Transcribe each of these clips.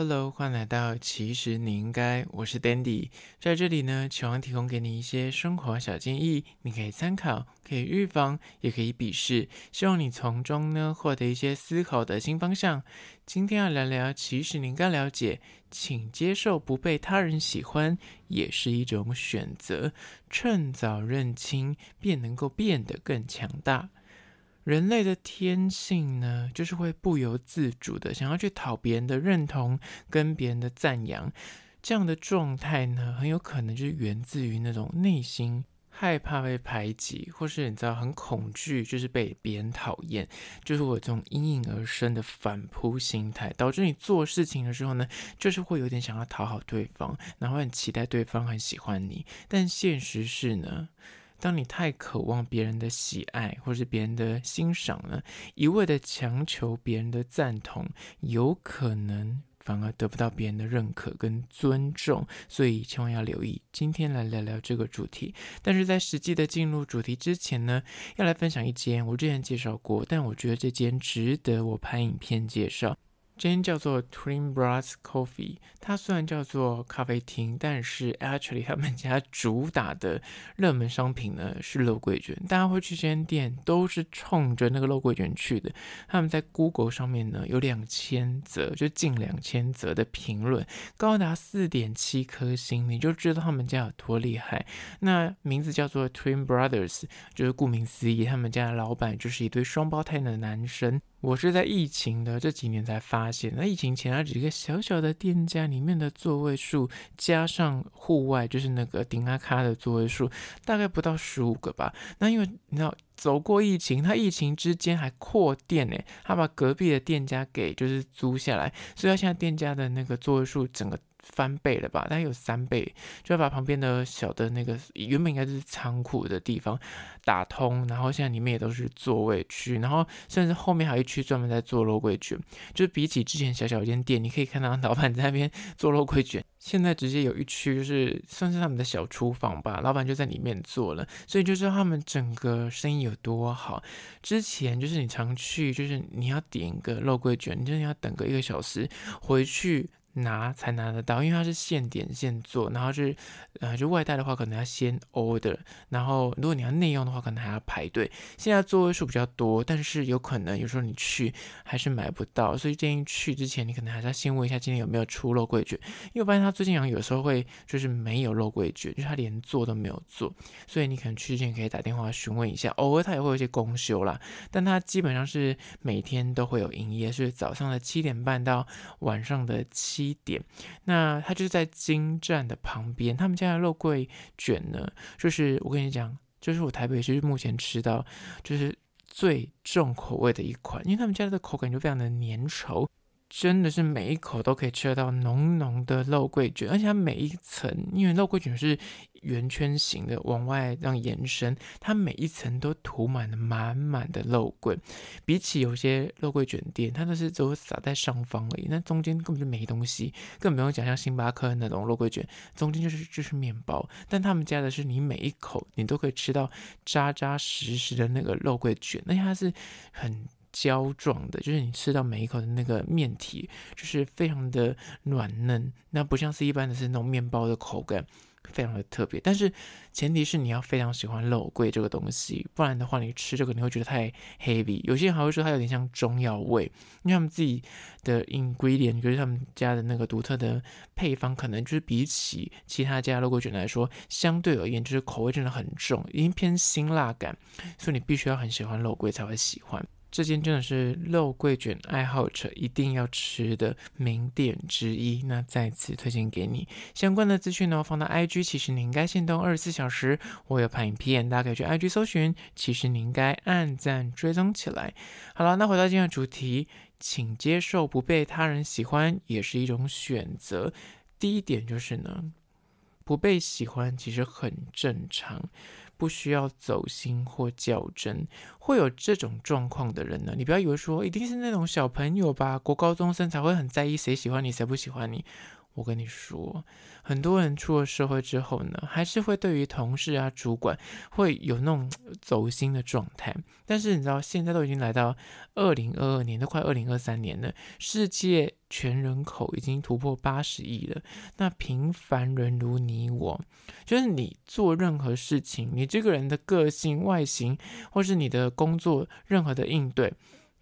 Hello，欢迎来到其实你应该，我是 Dandy，在这里呢，希望提供给你一些生活小建议，你可以参考，可以预防，也可以鄙视，希望你从中呢获得一些思考的新方向。今天要聊聊，其实你应该了解，请接受不被他人喜欢也是一种选择，趁早认清，便能够变得更强大。人类的天性呢，就是会不由自主的想要去讨别人的认同跟别人的赞扬，这样的状态呢，很有可能就是源自于那种内心害怕被排挤，或是你知道很恐惧，就是被别人讨厌，就是我这种应而生的反扑心态，导致你做事情的时候呢，就是会有点想要讨好对方，然后很期待对方很喜欢你，但现实是呢。当你太渴望别人的喜爱或是别人的欣赏呢，一味的强求别人的赞同，有可能反而得不到别人的认可跟尊重，所以千万要留意。今天来聊聊这个主题，但是在实际的进入主题之前呢，要来分享一间我之前介绍过，但我觉得这间值得我拍影片介绍。这间叫做 Twin Brothers Coffee，它虽然叫做咖啡厅，但是 actually 他们家主打的热门商品呢是肉桂卷。大家会去这间店都是冲着那个肉桂卷去的。他们在 Google 上面呢有两千则，就近两千则的评论，高达四点七颗星，你就知道他们家有多厉害。那名字叫做 Twin Brothers，就是顾名思义，他们家的老板就是一对双胞胎的男生。我是在疫情的这几年才发现，那疫情前那几个小小的店家里面的座位数，加上户外就是那个顶阿卡的座位数，大概不到十五个吧。那因为你知道，走过疫情，他疫情之间还扩店呢，他把隔壁的店家给就是租下来，所以他现在店家的那个座位数整个。翻倍了吧？大概有三倍，就要把旁边的小的那个原本应该是仓库的地方打通，然后现在里面也都是座位区，然后甚至后面还有一区专门在做肉桂卷。就比起之前小小一间店，你可以看到老板在那边做肉桂卷，现在直接有一区就是算是他们的小厨房吧，老板就在里面做了，所以就知道他们整个生意有多好。之前就是你常去，就是你要点一个肉桂卷，你就是要等个一个小时回去。拿才拿得到，因为它是现点现做，然后是呃，就外带的话可能要先 order，然后如果你要内用的话，可能还要排队。现在座位数比较多，但是有可能有时候你去还是买不到，所以建议去之前你可能还是要先问一下今天有没有出肉桂卷，因为我发现他最近好像有时候会就是没有肉桂卷，就是他连做都没有做，所以你可能去之前可以打电话询问一下，偶尔他也会有一些公休啦，但他基本上是每天都会有营业，是早上的七点半到晚上的七。一点，那它就是在金站的旁边。他们家的肉桂卷呢，就是我跟你讲，就是我台北是目前吃到就是最重口味的一款，因为他们家的口感就非常的粘稠。真的是每一口都可以吃到浓浓的肉桂卷，而且它每一层，因为肉桂卷是圆圈形的往外这样延伸，它每一层都涂满了满满的肉桂。比起有些肉桂卷店，它都是只有撒在上方而已，那中间根本就没东西，更不用讲像星巴克那种肉桂卷，中间就是就是面包。但他们家的是你每一口你都可以吃到扎扎实实的那个肉桂卷，而且它是很。胶状的，就是你吃到每一口的那个面体，就是非常的软嫩，那不像是一般的是那种面包的口感，非常的特别。但是前提是你要非常喜欢肉桂这个东西，不然的话你吃这个你会觉得太 heavy。有些人还会说它有点像中药味，因为他们自己的 ingredient，就是他们家的那个独特的配方，可能就是比起其他家肉桂卷来说，相对而言就是口味真的很重，已经偏辛辣感，所以你必须要很喜欢肉桂才会喜欢。这间真的是肉桂卷爱好者一定要吃的名店之一，那再次推荐给你。相关的资讯呢，放到 IG，其实你应该限动二十四小时，我有拍影片，大家可以去 IG 搜寻。其实你应该按赞追踪起来。好了，那回到今天的主题，请接受不被他人喜欢也是一种选择。第一点就是呢，不被喜欢其实很正常。不需要走心或较真，会有这种状况的人呢？你不要以为说一定是那种小朋友吧，国高中生才会很在意谁喜欢你，谁不喜欢你。我跟你说，很多人出了社会之后呢，还是会对于同事啊、主管会有那种走心的状态。但是你知道，现在都已经来到二零二二年，都快二零二三年了，世界全人口已经突破八十亿了。那平凡人如你我，就是你做任何事情，你这个人的个性、外形，或是你的工作任何的应对，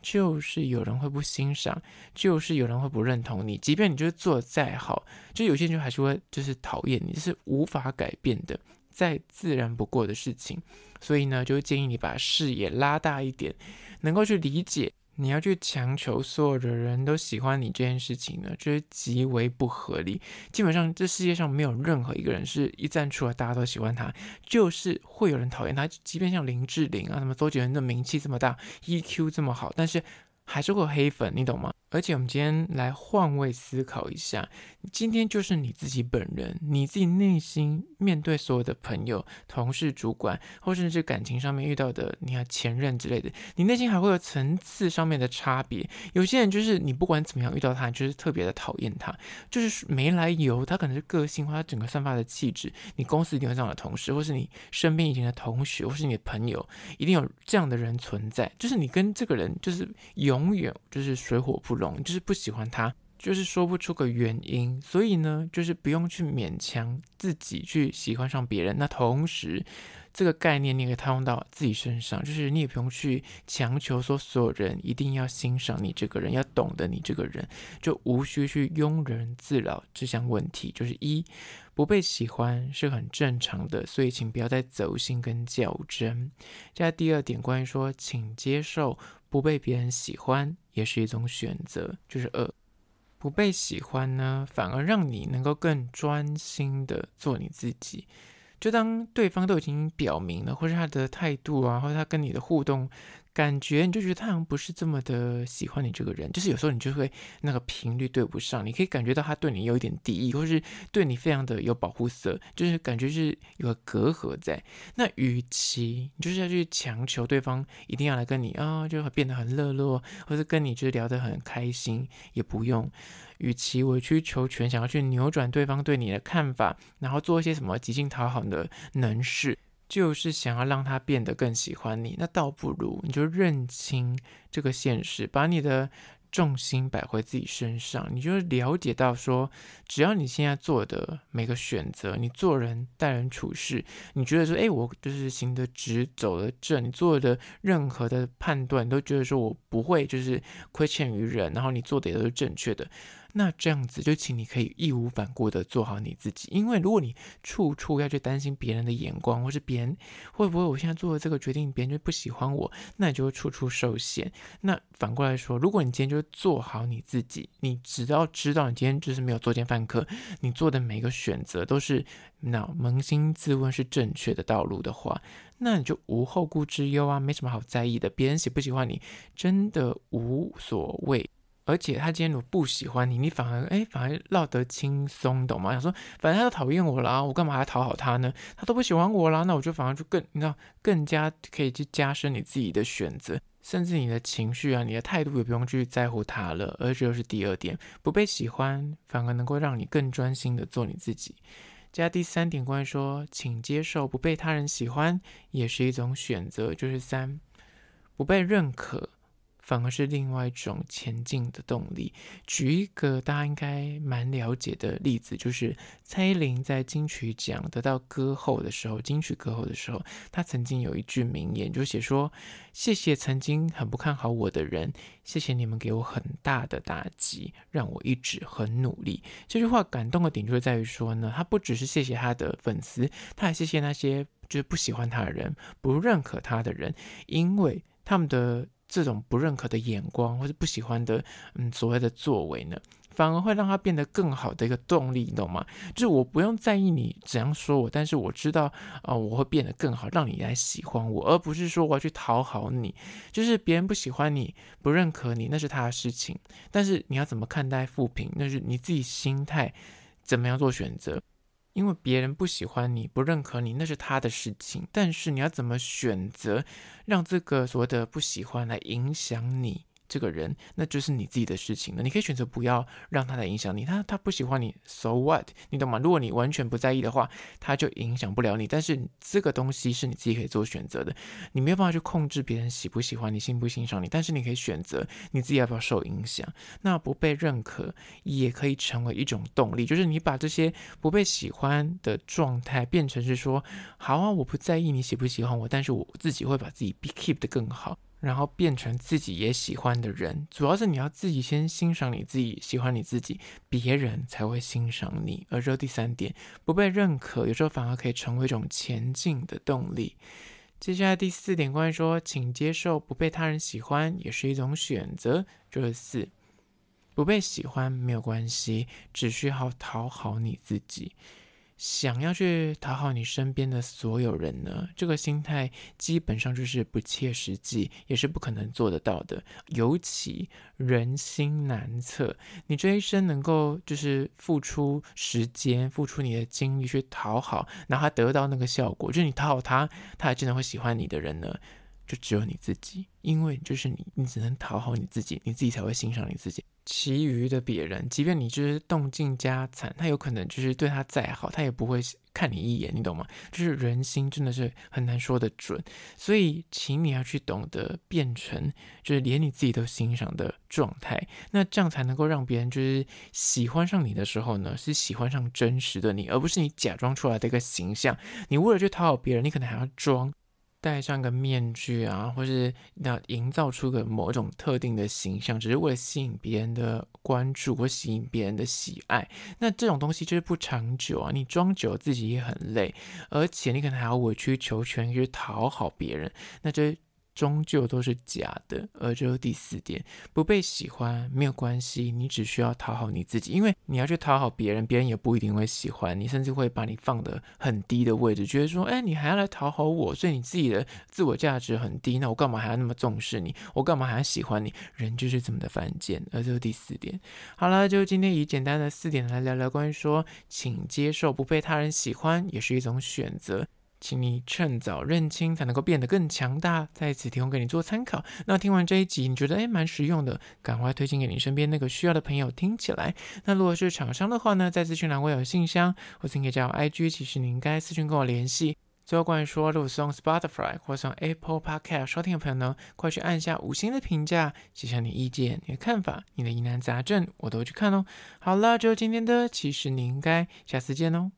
就是有人会不欣赏，就是有人会不认同你。即便你就是做的再好，就有些人还是会就是讨厌你，是无法改变的，再自然不过的事情。所以呢，就建议你把视野拉大一点，能够去理解。你要去强求所有的人都喜欢你这件事情呢，就是极为不合理。基本上，这世界上没有任何一个人是一站出来大家都喜欢他，就是会有人讨厌他。即便像林志玲啊，什么周杰伦的名气这么大，EQ 这么好，但是还是会有黑粉，你懂吗？而且我们今天来换位思考一下，今天就是你自己本人，你自己内心面对所有的朋友、同事、主管，或甚至感情上面遇到的，你看前任之类的，你内心还会有层次上面的差别。有些人就是你不管怎么样遇到他，就是特别的讨厌他，就是没来由，他可能是个性或他整个散发的气质，你公司一定有这样的同事，或是你身边以前的同学，或是你的朋友，一定有这样的人存在，就是你跟这个人就是永远就是水火不容。就是不喜欢他，就是说不出个原因，所以呢，就是不用去勉强自己去喜欢上别人。那同时，这个概念你也可以套用到自己身上，就是你也不用去强求说所有人一定要欣赏你这个人，要懂得你这个人，就无需去庸人自扰这项问题。就是一，不被喜欢是很正常的，所以请不要再走心跟较真。加第二点，关于说，请接受。不被别人喜欢也是一种选择，就是二，不被喜欢呢，反而让你能够更专心的做你自己。就当对方都已经表明了，或是他的态度啊，或者他跟你的互动。感觉你就觉得他好像不是这么的喜欢你这个人，就是有时候你就会那个频率对不上，你可以感觉到他对你有一点敌意，或是对你非常的有保护色，就是感觉是有个隔阂在。那与其你就是要去强求对方一定要来跟你啊、就会变得很热络，或是跟你就是聊得很开心，也不用。与其委曲求全，想要去扭转对方对你的看法，然后做一些什么极尽讨好的能事。就是想要让他变得更喜欢你，那倒不如你就认清这个现实，把你的重心摆回自己身上，你就了解到说，只要你现在做的每个选择，你做人待人处事，你觉得说，哎，我就是行得直，走得正，你做的任何的判断，你都觉得说我不会就是亏欠于人，然后你做的也都是正确的。那这样子就请你可以义无反顾的做好你自己，因为如果你处处要去担心别人的眼光，或是别人会不会我现在做的这个决定，别人就不喜欢我，那你就会处处受限。那反过来说，如果你今天就做好你自己，你只要知道你今天就是没有作奸犯科，你做的每个选择都是那扪心自问是正确的道路的话，那你就无后顾之忧啊，没什么好在意的，别人喜不喜欢你真的无所谓。而且他今天如果不喜欢你，你反而哎，反而落得轻松，懂吗？想说，反正他都讨厌我啦，我干嘛还讨好他呢？他都不喜欢我啦，那我就反而就更，你知道，更加可以去加深你自己的选择，甚至你的情绪啊，你的态度也不用去在乎他了。而这就是第二点，不被喜欢，反而能够让你更专心的做你自己。加第三点，关于说，请接受不被他人喜欢也是一种选择，就是三，不被认可。反而是另外一种前进的动力。举一个大家应该蛮了解的例子，就是蔡依林在金曲奖得到歌后的时候，金曲歌后的时候，她曾经有一句名言，就写说：“谢谢曾经很不看好我的人，谢谢你们给我很大的打击，让我一直很努力。”这句话感动的点就在于说呢，他不只是谢谢他的粉丝，他还谢谢那些就是不喜欢他的人、不认可他的人，因为他们的。这种不认可的眼光，或是不喜欢的，嗯，所谓的作为呢，反而会让他变得更好的一个动力，你懂吗？就是我不用在意你怎样说我，但是我知道啊、我会变得更好，让你来喜欢我，而不是说我要去讨好你。就是别人不喜欢你，不认可你，那是他的事情，但是你要怎么看待负评，那是你自己心态怎么样做选择。因为别人不喜欢你，不认可你，那是他的事情。但是你要怎么选择，让这个所谓的不喜欢来影响你，这个人，那就是你自己的事情了。你可以选择不要让他来影响你。他他不喜欢你，so what？你懂吗？如果你完全不在意的话，他就影响不了你。但是这个东西是你自己可以做选择的，你没有办法去控制别人喜不喜欢你、欣不欣赏你。但是你可以选择你自己要不要受影响。那不被认可也可以成为一种动力，就是你把这些不被喜欢的状态变成是说，好啊，我不在意你喜不喜欢我，但是我自己会把自己 be keep 得更好。然后变成自己也喜欢的人，主要是你要自己先欣赏你自己，喜欢你自己，别人才会欣赏你。而这第三点，不被认可，有时候反而可以成为一种前进的动力。接下来第四点，关于说，请接受不被他人喜欢也是一种选择。就是四，不被喜欢没有关系，只需要讨好你自己。想要去讨好你身边的所有人呢，这个心态基本上就是不切实际，也是不可能做得到的。尤其人心难测，你这一生能够就是付出时间、付出你的精力去讨好，然后得到那个效果，就是你讨好他，他还真的会喜欢你的人呢。就只有你自己，因为就是你，你只能讨好你自己，你自己才会欣赏你自己。其余的别人，即便你就是动尽家产，他有可能就是对他再好，他也不会看你一眼，你懂吗？就是人心真的是很难说得准，所以请你要去懂得变成，就是连你自己都欣赏的状态，那这样才能够让别人就是喜欢上你的时候呢，是喜欢上真实的你，而不是你假装出来的一个形象。你为了去讨好别人，你可能还要装。戴上个面具啊，或是那营造出个某种特定的形象，只是为了吸引别人的关注或吸引别人的喜爱。那这种东西就是不长久啊！你装久了自己也很累，而且你可能还要委曲求全去讨好别人，那这。终究都是假的，而这是第四点，不被喜欢没有关系，你只需要讨好你自己，因为你要去讨好别人，别人也不一定会喜欢你，甚至会把你放得很低的位置，觉得说，哎，你还要来讨好我，所以你自己的自我价值很低，那我干嘛还要那么重视你？我干嘛还要喜欢你？人就是这么的犯贱，而这是第四点。好了，就今天以简单的四点来聊聊关于说，请接受不被他人喜欢也是一种选择。请你趁早认清，才能够变得更强大。在此提供给你做参考。那听完这一集，你觉得诶蛮实用的，赶快推荐给你身边那个需要的朋友听起来。那如果是厂商的话呢，在资讯栏我有信箱，或是可以加我 IG，其实你应该私讯跟我联系。最后关于说，如果是用 Spotify 或是用 Apple Podcast 收听的朋友呢，快去按下五星的评价，写下你意见、你的看法、你的疑难杂症，我都会去看哦。好了，就今天的，其实你应该下次见哦。